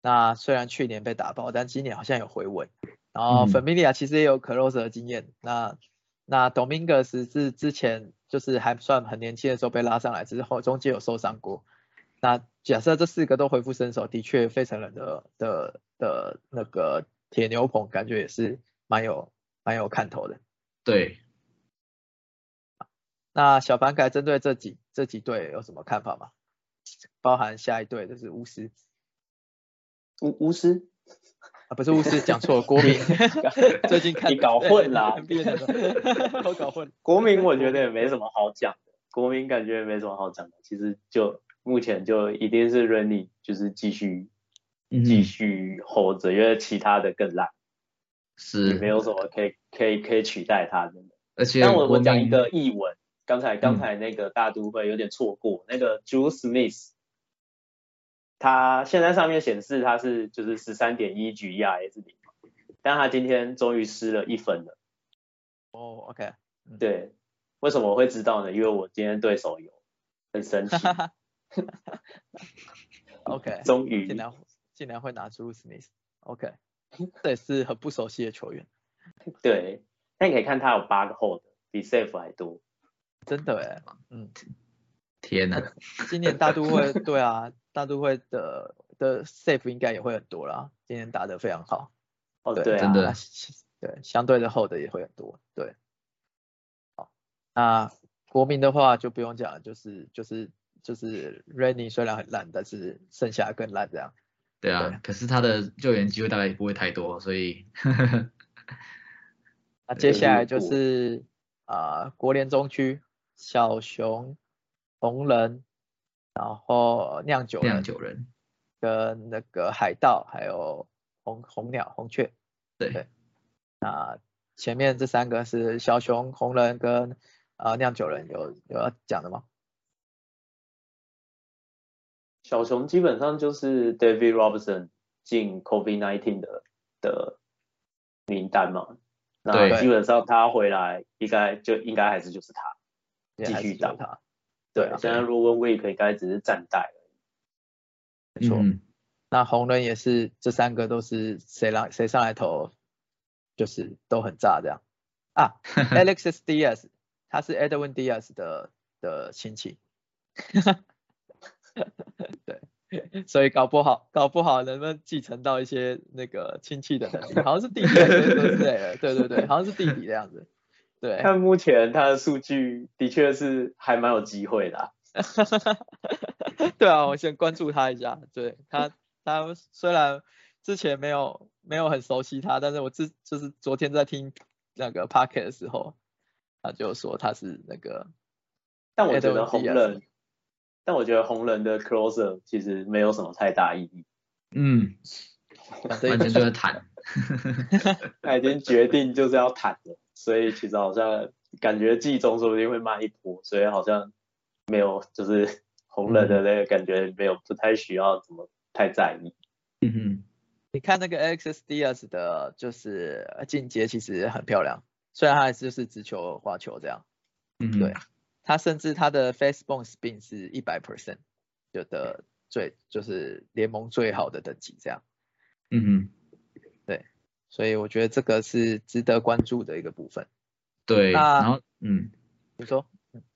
那虽然去年被打爆，但今年好像有回稳。然后 Familia 其实也有 Closer 的经验，那。那 Dominguez 是之前就是还算很年轻的时候被拉上来之后，中间有受伤过。那假设这四个都恢复身手，的确费城人的的的那个铁牛棚感觉也是蛮有蛮有看头的。对。那小凡改针对这几这几队有什么看法吗？包含下一队就是巫师。巫巫师。啊，不是巫师讲错了，国民 最近看你搞混啦，都搞混。国民我觉得也没什么好讲的，国民感觉也没什么好讲的，其实就目前就一定是 Rennie 就是继续继续 hold 着，因为其他的更烂，是没有什么可以可以可以取代他的。而且，但我我讲一个译文，刚才刚才那个大都会有点错过，那个 Drew Smith。他现在上面显示他是就是十三点一局 ERS 零，但他今天终于失了一分了。哦，OK，对，为什么我会知道呢？因为我今天对手有，很神奇。OK，终于竟然竟然会拿出 Smith，OK，这也是很不熟悉的球员。对，但你可以看他有八个 Hold，比 Safe 还多。真的哎，嗯，天哪，今年大都会，对啊。大都会的的 safe 应该也会很多啦，今年打得非常好。哦，对啊，真的，对，相对的厚的也会很多，对。好，那国民的话就不用讲了，就是就是就是 Rainy 虽然很烂，但是剩下更烂这样。对啊，可是他的救援机会大概也不会太多，所以。那接下来就是啊，国联中区小熊红人。然后酿酒酿酒人跟那个海盗还有红红鸟红雀，对对，那前面这三个是小熊红人跟啊酿酒人有有要讲的吗？小熊基本上就是 David Robertson 进 COVID-19 的的名单嘛，那基本上他回来应该就应该还是就是他继续打他。对，现在 Rowan Week 应该只是暂代没错。那红人也是，这三个都是谁让谁上来投，就是都很炸这样。啊，Alexis Diaz，他是 Edwin Diaz 的的亲戚。对，所以搞不好搞不好能不能继承到一些那个亲戚的能力，好像是弟弟之类的，对对对，好像是弟弟这样子。对，看目前他的数据的确是还蛮有机会的。对啊，我先关注他一下。对他，他虽然之前没有没有很熟悉他，但是我之就是昨天在听那个 Pocket 的时候，他就说他是那个。但我觉得红人，但我觉得红人的 closer 其实没有什么太大意义，嗯，反正完全就是谈。他已经决定就是要谈了，所以其实好像感觉季中说不定会卖一波，所以好像没有就是红人的那个感觉没有不太需要怎么太在意。嗯哼，你看那个 Alexis Diaz 的，就是进阶其实很漂亮，虽然他还是就是直球滑球这样，嗯哼，对，他甚至他的 face b o n e Spin 是一百 percent，就的最就是联盟最好的等级这样，嗯哼。所以我觉得这个是值得关注的一个部分。对，然后嗯，你说，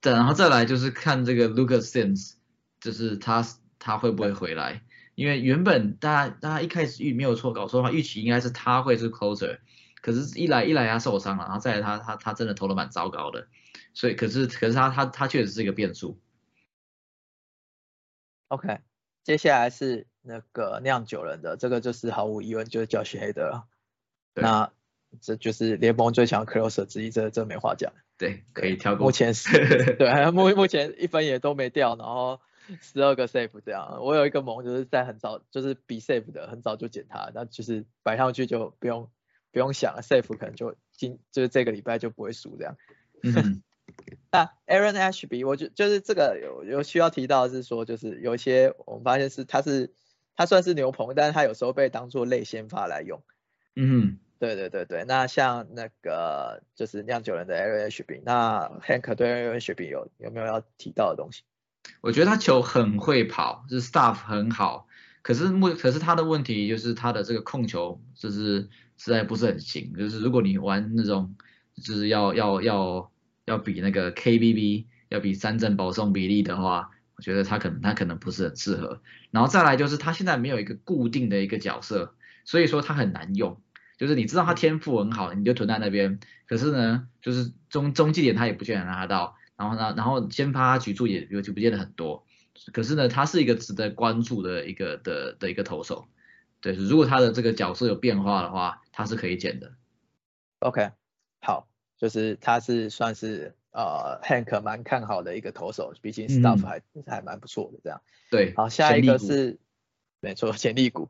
对，然后再来就是看这个 Lucas Sims，就是他他会不会回来？因为原本大家大家一开始预没有错搞错的话，预期应该是他会是 closer，可是一来一来他受伤了，然后再来他他他真的投的蛮糟糕的，所以可是可是他他他确实是一个变数。OK，接下来是那个酿酒人的，这个就是毫无疑问就是 Josh Hader 了。对那这就是联盟最强 closer 之一，这这没话讲。对，可以跳过。目前是，对，目目前一分也都没掉，然后十二个 save 这样。我有一个盟就是在很早，就是比 save 的很早就捡他，那就是摆上去就不用不用想了，save 可能就今就是这个礼拜就不会输这样。嗯，那 Aaron Ashby，我就就是这个有有需要提到的是说，就是有一些我们发现是他是他算是牛棚，但是他有时候被当做类先发来用。嗯，对对对对，那像那个就是酿酒人的 Aaron Ashby，那 Hank 对 Aaron Ashby 有有没有要提到的东西？我觉得他球很会跑，就是 stuff 很好，可是目可是他的问题就是他的这个控球就是实在不是很行，就是如果你玩那种就是要要要要比那个 KBB 要比三振保送比例的话，我觉得他可能他可能不是很适合。然后再来就是他现在没有一个固定的一个角色，所以说他很难用。就是你知道他天赋很好，你就囤在那边，可是呢，就是中中继点他也不见得拿得到，然后呢，然后先发局数也就不见得很多，可是呢，他是一个值得关注的一个的的一个投手，对，如果他的这个角色有变化的话，他是可以捡的。OK，好，就是他是算是呃 Hank 蛮看好的一个投手，毕竟 Stuff 嗯还、还蛮不错的这样。对，好，下一个是没错潜力股。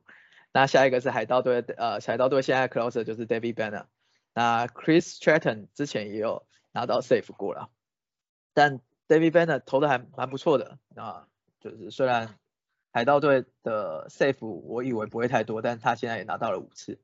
那下一个是海盗队呃海盗队现在 closer 就是 David Banner，那 Chris Stratton 之前也有拿到 safe 过了，但 David Banner 投的还蛮不错的，那就是虽然海盗队的 safe 我以为不会太多，但他现在也拿到了五次。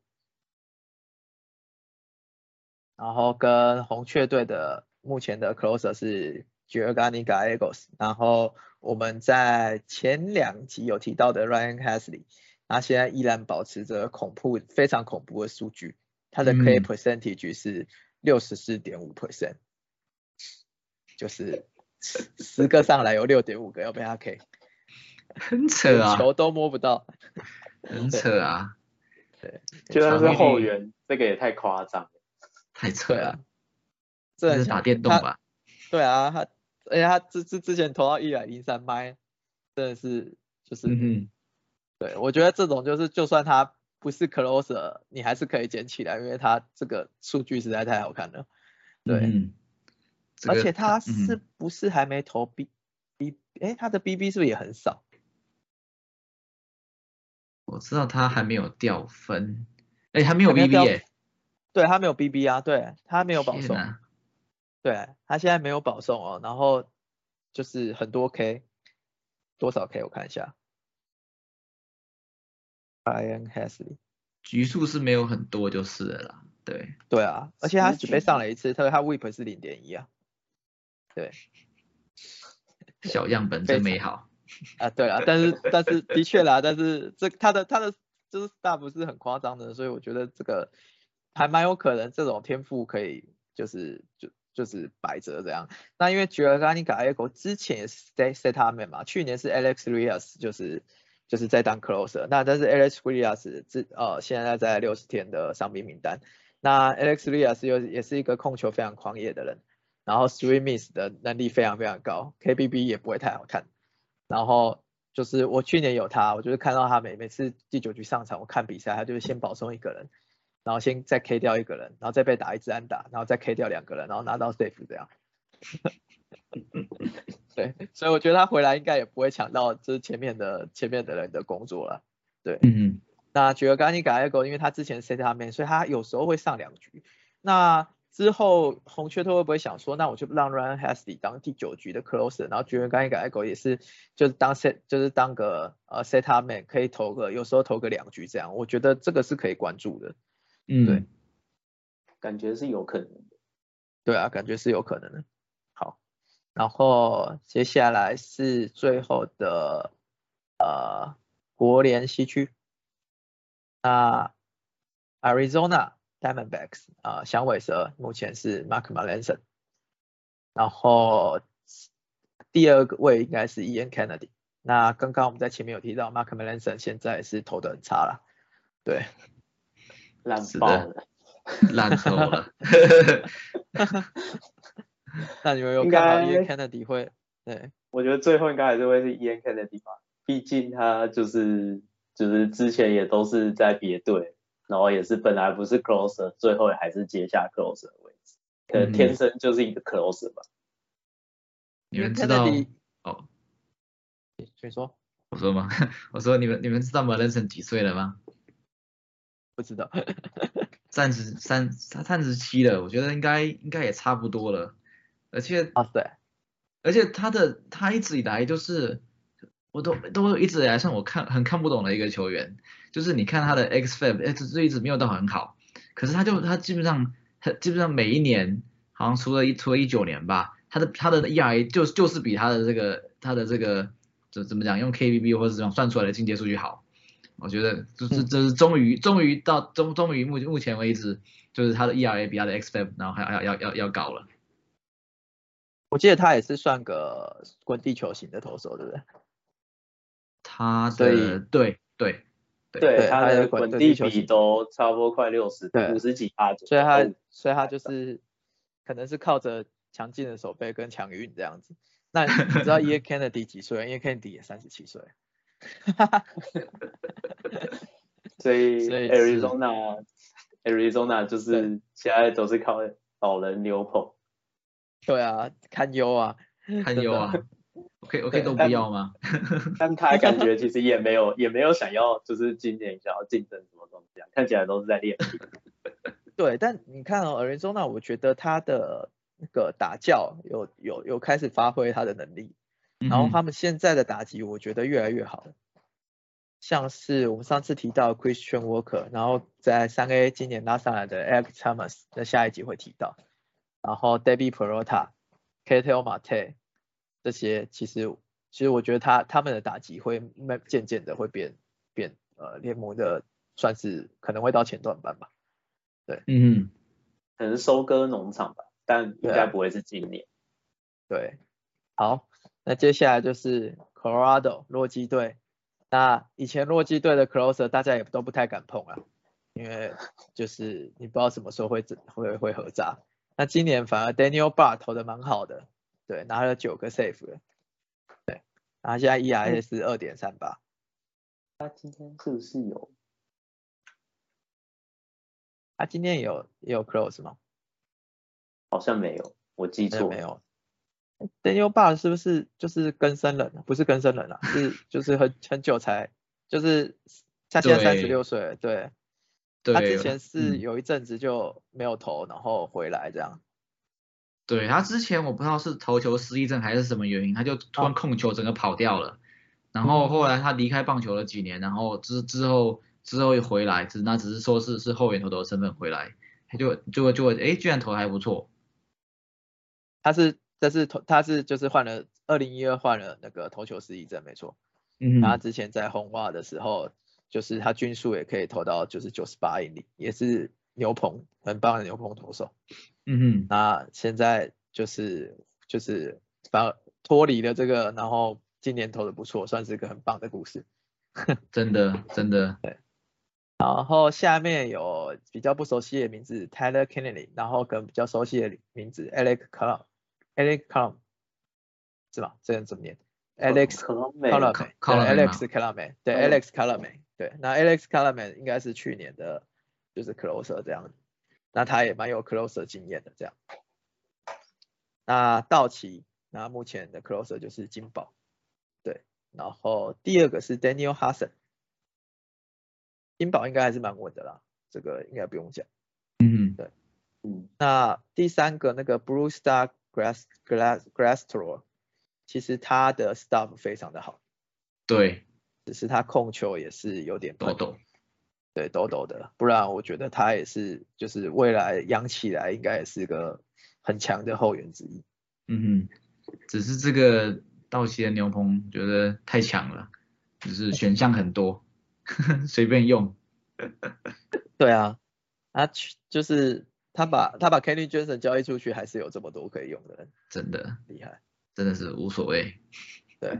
然后跟红雀队的目前的 closer 是 Giovanni Gallegos，然后我们在前两集有提到的 Ryan Hasley，他现在依然保持着恐怖非常恐怖的数据，他的 K 嗯 percentage 是六十四点五 percent，就是十个上来有六点五个要被他 K，很扯啊，球都摸不到。很扯啊，对就算是后援，这个也太夸张了。太扯了 这是打电动他吧？对啊，他而且他之之之前投到一百零三麦，真的是就是、嗯哼，对我觉得这种就是就算他不是 closer，你还是可以捡起来，因为他这个数据实在太好看了。对，嗯这个而且他嗯是不是还没投 B B？哎，他的 BB 是不是也很少？我知道他还没有掉分，哎，还没有 BB 掉耶，对他没有 BB 啊，对他没有保送，对他现在没有保送哦，然后就是很多 K，多少 K 我看一下，Ryan Hasley。局数是没有很多就是了啦，对，对啊，而且他十只被上了一次，他他 whip 是零点一啊。对 小样本真美好，啊，对啊，但是但是的确啦，但是这他的他的就是 star 是很夸张的，所以我觉得这个还蛮有可能这种天赋可以就是就就是摆着这样。那因为 g i o r g a n i Gallego 之前也是 set set up man 嘛，去年是 Alex Rios 就是就是在当 closer，那但是 Alex Rios 自呃现在在六十天的伤病名单，那 Alex Rios 又也是一个控球非常狂野的人，然后 three miss 的能力非常非常高，KBB 也不会太好看。然后就是我去年有他，我就是看到他每每次第九局上场，我看比赛，他就是先保送一个人，然后先再 K 掉一个人，然后再被打一支安打，然后再 K 掉两个人，然后拿到 safe 这样。对，所以我觉得他回来应该也不会抢到就是前面的前面的人的工作了。对，嗯那觉得刚尼改 ego，因为他之前 set 他面，所以他有时候会上两局。那之后红雀队会不会想说，那我就让 Ryan Hasty 当第九局的 closer，然后觉得刚一改 ego 也是就是当 set 就是当个呃 set up man，可以投个有时候投个两局这样，我觉得这个是可以关注的。嗯，对，感觉是有可能的。对啊，感觉是有可能的。好，然后接下来是最后的呃国联西区，那 Arizona Diamondbacks 啊、响尾蛇目前是 Mark Melanson，然后第二个位应该是 Ian Kennedy。那刚刚我们在前面有提到 Mark Melanson 现在是投的很差了，对，烂是的爆了。烂透了。那你们有应看到该 Ian Kennedy 会对？我觉得最后应该还是会是 Ian Kennedy 吧，毕竟他就是就是之前也都是在别队，然后也是本来不是 closer，最后还是接下 closer 的位置，可能嗯天生就是一个 closer 吧。你们知道哦？请说，我说吗？我说你们你们知道 Melanson 几岁了吗？不知道。三十三，他三十七了，我觉得应该应该也差不多了。而且啊，对，而且他的他一直以来就是，我都都一直以来算我看很看不懂的一个球员，就是你看他的 X Fab，哎，这这一直没有到很好，可是他就他基本上他基本上每一年好像除了一除了一九年吧，他的他的 ERA 就就是比他的这个他的这个怎怎么讲用 KBB 或者怎么样算出来的进阶数据好。我觉得就是这是终于终于到终终于目目前为止，就是他的 ERA 比他的 X Fab 然后还要要要要高了。我记得他也是算个滚地球型的投手，对不对？他所以的对对对对，他的滚滚地地球都差不多快六十对，五十几趴左右。所以他哦所以他就是可能是靠着强劲的手背跟强运这样子。那你知道 Ian Kennedy 几岁？Ian Kennedy 也三十七岁。所以所以 Arizona Arizona 就是现在都是靠老人牛棚。对啊，堪忧啊。堪忧啊！OK OK 都不要吗？但他感觉其实也没有也没有想要就是今年想要竞争什么东西啊，看起来都是在练兵。对，但你看哦，Arizona，我觉得他的那个打教有有有开始发挥他的能力，然后嗯他们现在的打击我觉得越来越好，像是我们上次提到 Christian Walker，然后在三 A 今年拉上来的 Alex Thomas，在下一集会提到，然后 Debbie Perota、k a t e l Marte 这些，其实其实我觉得他他们的打击会慢渐渐的会变变呃联盟的算是可能会到前段班吧。对嗯可能收割农场吧，但应该不会是今年。对，好，那接下来就是 Colorado 洛基队。那以前洛基队的 closer 大家也都不太敢碰啊，因为就是你不知道什么时候会会会合炸。那今年反而 Daniel Bar 投的蛮好的，对，拿了九个 save 了，对，然后现在 ERA 是二点三八，他今天是不是有？他今天有也有 close 吗？好像没有，我记错。没有。Daniel Bar 是不是就是更生人？不是更生人啊，是就是很很久才，就是他现在三十六岁了，对。对，他之前是嗯。有一阵子就没有投，然后回来这样。对他之前我不知道是投球失忆症还是什么原因，他就突然控球整个跑掉了，然后后来他离开棒球了几年，然后之之后之后又回来，只那只是说是是后援投投身份回来，他就就就哎居然投还不错，他是这是投他是就是换了二零一二换了那个投球失忆症没错，嗯他之前在红袜的时候，就是他均数也可以投到就是九十八英里，也是牛棚很棒的牛棚投手。嗯哼，那现在就是就是反而脱离了这个，然后今年投的不错，算是一个很棒的故事。真的真的对，然后下面有比较不熟悉的名字 Tyler Kennedy，然后跟比较熟悉的名字 Alex Colum，Alex Colum 是吧？这人怎么念？Alex 可能没 Colum，Colum- 对 Colum 吗 Alex Colum，对那 Alex Colum，对，那 Alex Colum 应该是去年的，就是 closer 这样，那他也蛮有 closer 经验的这样。那道奇那目前的 closer 就是金宝，对，然后第二个是 Daniel Hudson，金宝应该还是蛮稳的啦，这个应该不用讲。嗯，对，嗯，那第三个那个 Blue Star Grass Glass Glass Tour，其实他的 stuff 非常的好，对，只是他控球也是有点笨抖抖，对，抖抖的，不然我觉得他也是，就是未来养起来应该也是个很强的后援之一。嗯哼，只是这个道奇的牛棚觉得太强了，就是选项很多，随便用。对啊，啊去就是他把他把 Kenny Johnson 交易出去，还是有这么多可以用的人，真的厉害。真的是无所谓。对，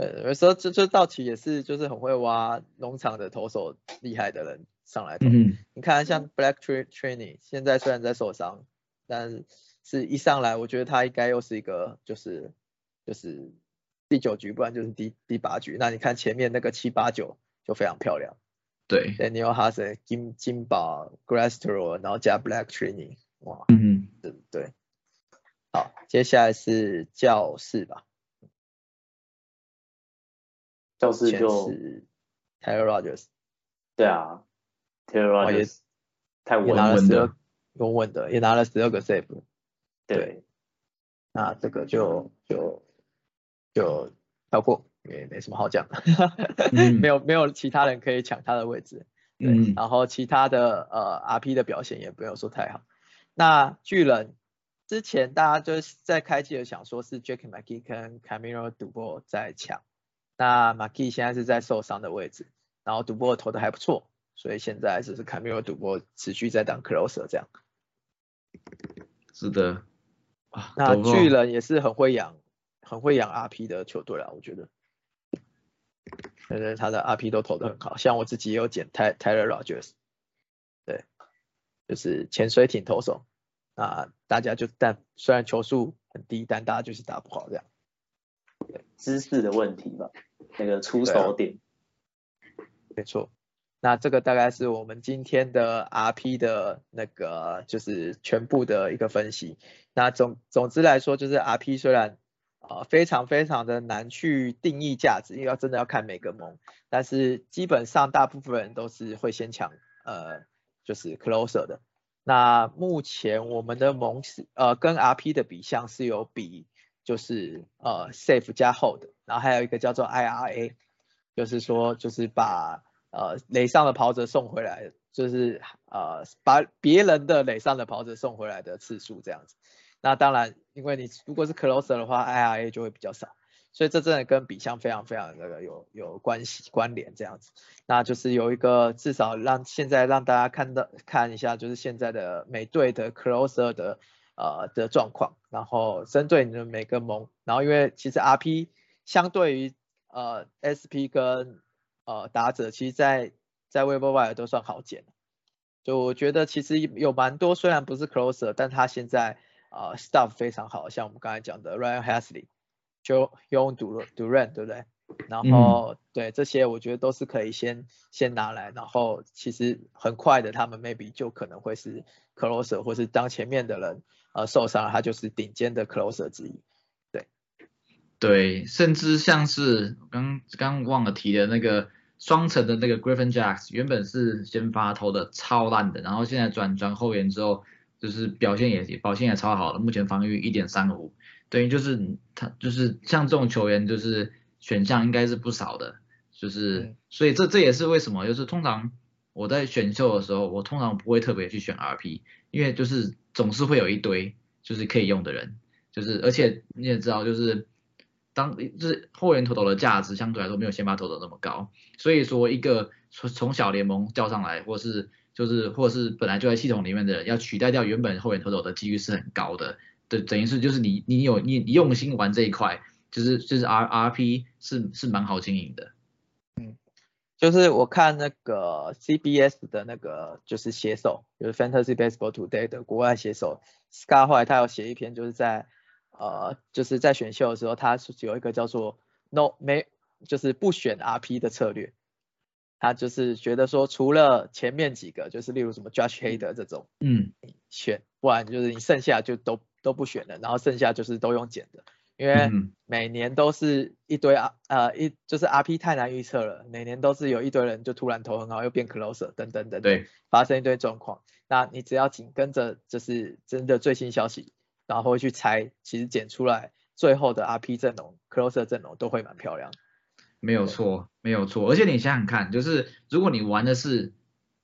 呃，有时候就就道奇也是就是很会挖农场的投手厉害的人上来投。嗯，你看像 Black Training 现在虽然在受伤，但是一上来我觉得他应该又是一个就是就是第九局，不然就是第第八局。那你看前面那个七八九就非常漂亮对，，Daniel Hudson、金金宝、Grastro，然后加 Black Training，哇，嗯哼，对对。好，接下来是教室吧，前教室就是 Taylor Rogers，对啊，Taylor Rogers 太也稳了，拿了十二稳的，稳稳的，也拿了十二个 save。对，那这个就就就跳过，也没什么好讲 没有没有其他人可以抢他的位置，对，嗯。然后其他的呃 RP 的表现也没有说太好。那巨人之前大家就是在开季的想说是 Jake McKee 跟 Camilo Dubo 在抢，那 McKee 现在是在受伤的位置，然后 Dubo 投的还不错，所以现在只是 Camilo Dubo 持续在当 closer 这样。是的。啊，那巨人也是很会养、很会养 RP 的球队啦，我觉得。反正他的 RP 都投的很好，像我自己也有捡 Ty Tyler Rogers，对，就是潜水艇投手。那大家就但虽然球速很低，但大家就是打不好这样。姿势的问题吧，那个出手点，没错，那这个大概是我们今天的 RP 的那个就是全部的一个分析。那总总之来说，就是 RP 虽然呃非常非常的难去定义价值，因为要真的要看每个盟，但是基本上大部分人都是会先抢呃就是 closer 的。那目前我们的盟是呃跟 RP 的比项是有比就是呃 safe 加 hold，然后还有一个叫做 IRA，就是说就是把呃垒上的跑者送回来，就是呃把别人的垒上的跑者送回来的次数这样子。那当然，因为你如果是 closer 的话，IRA 就会比较少，所以这真的跟比项非常非常的有有关系关联这样子。那就是有一个至少让现在让大家看到看一下，就是现在的每队的 closer 的呃的状况，然后针对你的每个盟，然后因为其实 RP 相对于呃 SP 跟呃打者，其实在在 w e b w i 都算好捡。就我觉得其实有蛮多，虽然不是 closer，但他现在呃 stuff 非常好，像我们刚才讲的 Ryan Hasley，就用 Du Duran 对不对？然后、对这些我觉得都是可以先先拿来，然后其实很快的他们 maybe 就可能会是 closer，或是当前面的人呃受伤了，他就是顶尖的 closer 之一。对，对甚至像是刚刚忘了提的那个双城的那个 Griffin Jacks，原本是先发投的超烂的，然后现在转转后援之后，就是表现也表现也超好了，目前防御一点三五，等于就是他就是像这种球员就是选项应该是不少的，就是、嗯所以这这也是为什么就是通常我在选秀的时候，我通常不会特别去选 RP，因为就是总是会有一堆就是可以用的人，就是而且你也知道就是。当就是后援投手的价值相对来说没有先发投手那么高，所以说一个从从小联盟叫上来，或是就是或是本来就在系统里面的人，要取代掉原本后援投手的几率是很高的。对，等于是就是你你有你用心玩这一块，就是就是 R R P 是是蛮好经营的。就是我看那个 CBS 的那个就是写手，就是 Fantasy Baseball Today 的国外写手 Scar 后来他有写一篇，就是在呃就是在选秀的时候，他是有一个叫做 No 没就是不选 RP 的策略。他就是觉得说，除了前面几个，就是例如什么 Josh Hader 这种嗯，选，不然就是你剩下就都都不选了，然后剩下就是都用捡的，因为每年都是一堆啊呃一就是 RP 太难预测了，每年都是有一堆人就突然投很好又变 closer 等等等等，发生一堆状况。那你只要紧跟着就是真的最新消息，然后去猜，其实剪出来最后的 RP 阵容 closer 阵容都会蛮漂亮。没有错，没有错。而且你想想看，就是如果你玩的是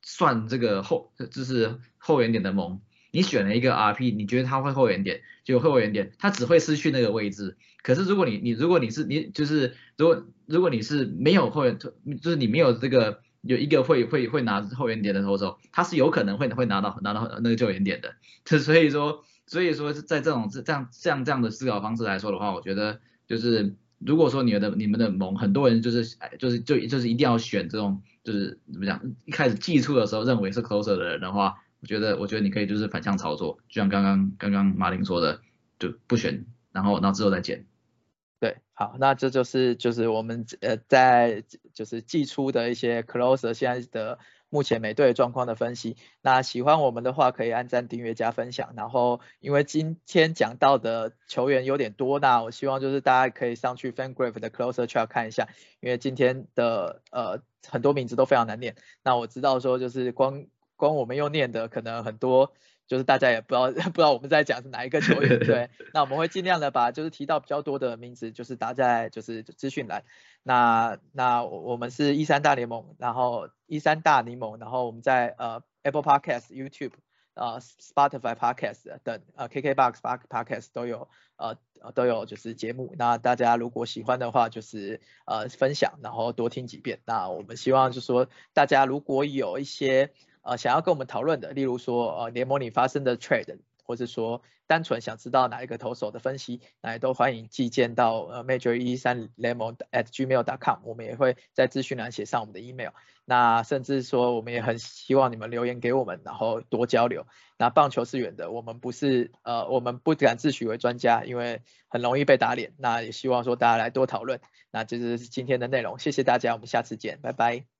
算这个后就是后援点的盟。你选了一个 RP，你觉得他会后援点，就后援点，他只会失去那个位置。可是如果你你如果你是你就是如果如果你是没有后援，就是你没有这个有一个会会会拿后援点的投手，他是有可能会会拿到拿到那个救援点的。就所以说所以说在这种这样像这样的思考方式来说的话，我觉得就是如果说你的你们的盟很多人就是就是就就是一定要选这种就是怎么讲，一开始寄出的时候认为是 closer 的人的话。我觉得，我觉得你可以就是反向操作，就像刚刚刚刚马林说的，就不选，然后然后之后再减。对，好，那这就是就是我们呃在就是寄出的一些 closer 现在的目前每队状况的分析。那喜欢我们的话，可以按赞、订阅、加分享。然后因为今天讲到的球员有点多，那我希望就是大家可以上去 FanGraph 的 closer chart 看一下，因为今天的呃很多名字都非常难念。那我知道说就是光。光我们用念的可能很多，就是大家也不知道 不知道我们在讲是哪一个球员，对。那我们会尽量的把就是提到比较多的名字，就是打在就是资讯栏。那那我们是一三大联盟，然后一三大联盟，然后我们在呃 Apple Podcast、YouTube、呃 Spotify Podcast 等呃 KKBox Podcast 都有呃都有就是节目。那大家如果喜欢的话，就是呃分享，然后多听几遍。那我们希望就是说大家如果有一些呃，想要跟我们讨论的，例如说，呃，联盟里发生的 trade，或者说单纯想知道哪一个投手的分析，那也都欢迎寄件到呃 major 一三联盟 at gmail.com，我们也会在资讯栏写上我们的 email。那甚至说，我们也很希望你们留言给我们，然后多交流。那棒球是远的，我们不是呃，我们不敢自诩为专家，因为很容易被打脸。那也希望说大家来多讨论。那这就是今天的内容，谢谢大家，我们下次见，拜拜。